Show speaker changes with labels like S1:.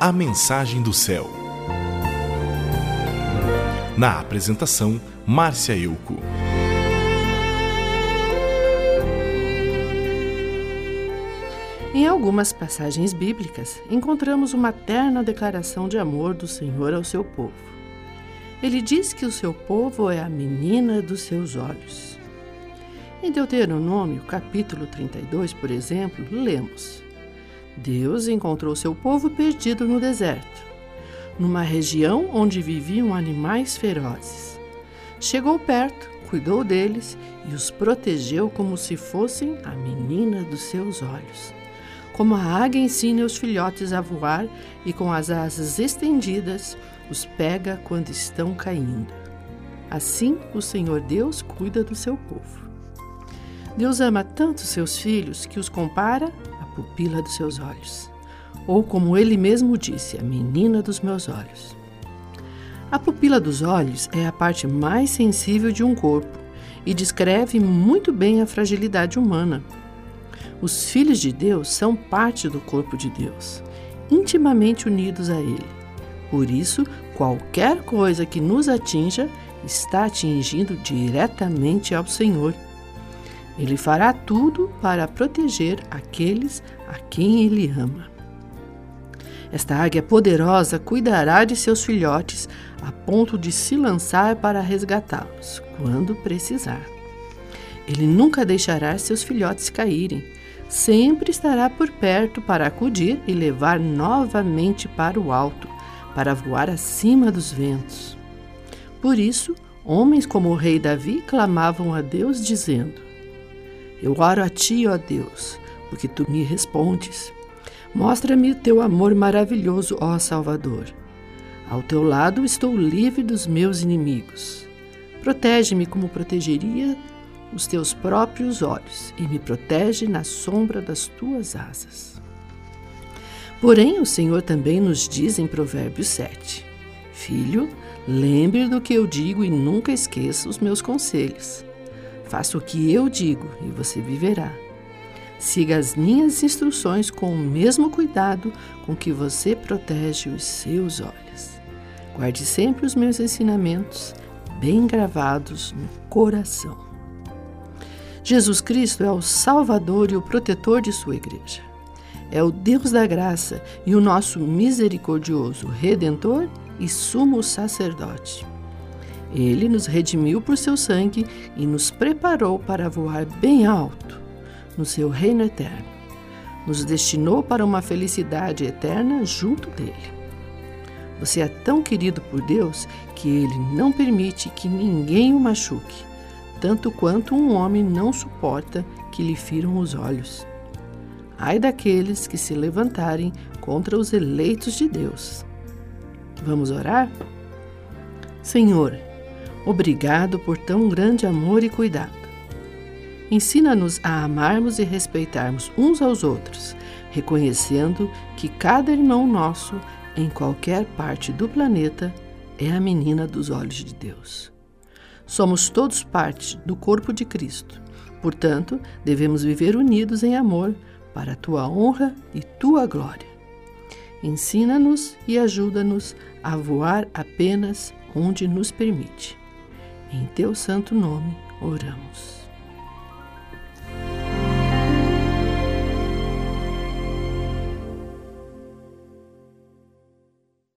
S1: A Mensagem do Céu. Na apresentação, Márcia Euco.
S2: Em algumas passagens bíblicas, encontramos uma terna declaração de amor do Senhor ao seu povo. Ele diz que o seu povo é a menina dos seus olhos. Em Deuteronômio, capítulo 32, por exemplo, lemos: Deus encontrou seu povo perdido no deserto, numa região onde viviam animais ferozes. Chegou perto, cuidou deles e os protegeu como se fossem a menina dos seus olhos como a águia ensina os filhotes a voar e com as asas estendidas os pega quando estão caindo. Assim o Senhor Deus cuida do seu povo. Deus ama tanto seus filhos que os compara pupila dos seus olhos, ou como ele mesmo disse, a menina dos meus olhos. A pupila dos olhos é a parte mais sensível de um corpo e descreve muito bem a fragilidade humana os filhos de Deus são parte do corpo de Deus, intimamente unidos a Ele. Por isso, qualquer coisa que nos atinja está atingindo diretamente ao Senhor. Ele fará tudo para proteger aqueles a quem Ele ama. Esta águia poderosa cuidará de seus filhotes a ponto de se lançar para resgatá-los quando precisar. Ele nunca deixará seus filhotes caírem sempre estará por perto para acudir e levar novamente para o alto, para voar acima dos ventos. Por isso, homens como o rei Davi clamavam a Deus, dizendo: Eu oro a ti, ó Deus, porque tu me respondes. Mostra-me o teu amor maravilhoso, ó Salvador. Ao teu lado estou livre dos meus inimigos. Protege-me como protegeria os teus próprios olhos e me protege na sombra das tuas asas. Porém, o Senhor também nos diz em Provérbios 7: Filho, lembre do que eu digo e nunca esqueça os meus conselhos. Faça o que eu digo e você viverá. Siga as minhas instruções com o mesmo cuidado com que você protege os seus olhos. Guarde sempre os meus ensinamentos bem gravados no coração. Jesus Cristo é o Salvador e o protetor de sua igreja. É o Deus da graça e o nosso misericordioso Redentor e sumo sacerdote. Ele nos redimiu por seu sangue e nos preparou para voar bem alto no seu reino eterno. Nos destinou para uma felicidade eterna junto dele. Você é tão querido por Deus que ele não permite que ninguém o machuque tanto quanto um homem não suporta que lhe firam os olhos. Ai daqueles que se levantarem contra os eleitos de Deus. Vamos orar? Senhor, obrigado por tão grande amor e cuidado. Ensina-nos a amarmos e respeitarmos uns aos outros, reconhecendo que cada irmão nosso, em qualquer parte do planeta, é a menina dos olhos de Deus. Somos todos parte do corpo de Cristo. Portanto, devemos viver unidos em amor para a tua honra e tua glória. Ensina-nos e ajuda-nos a voar apenas onde nos permite. Em teu santo nome oramos.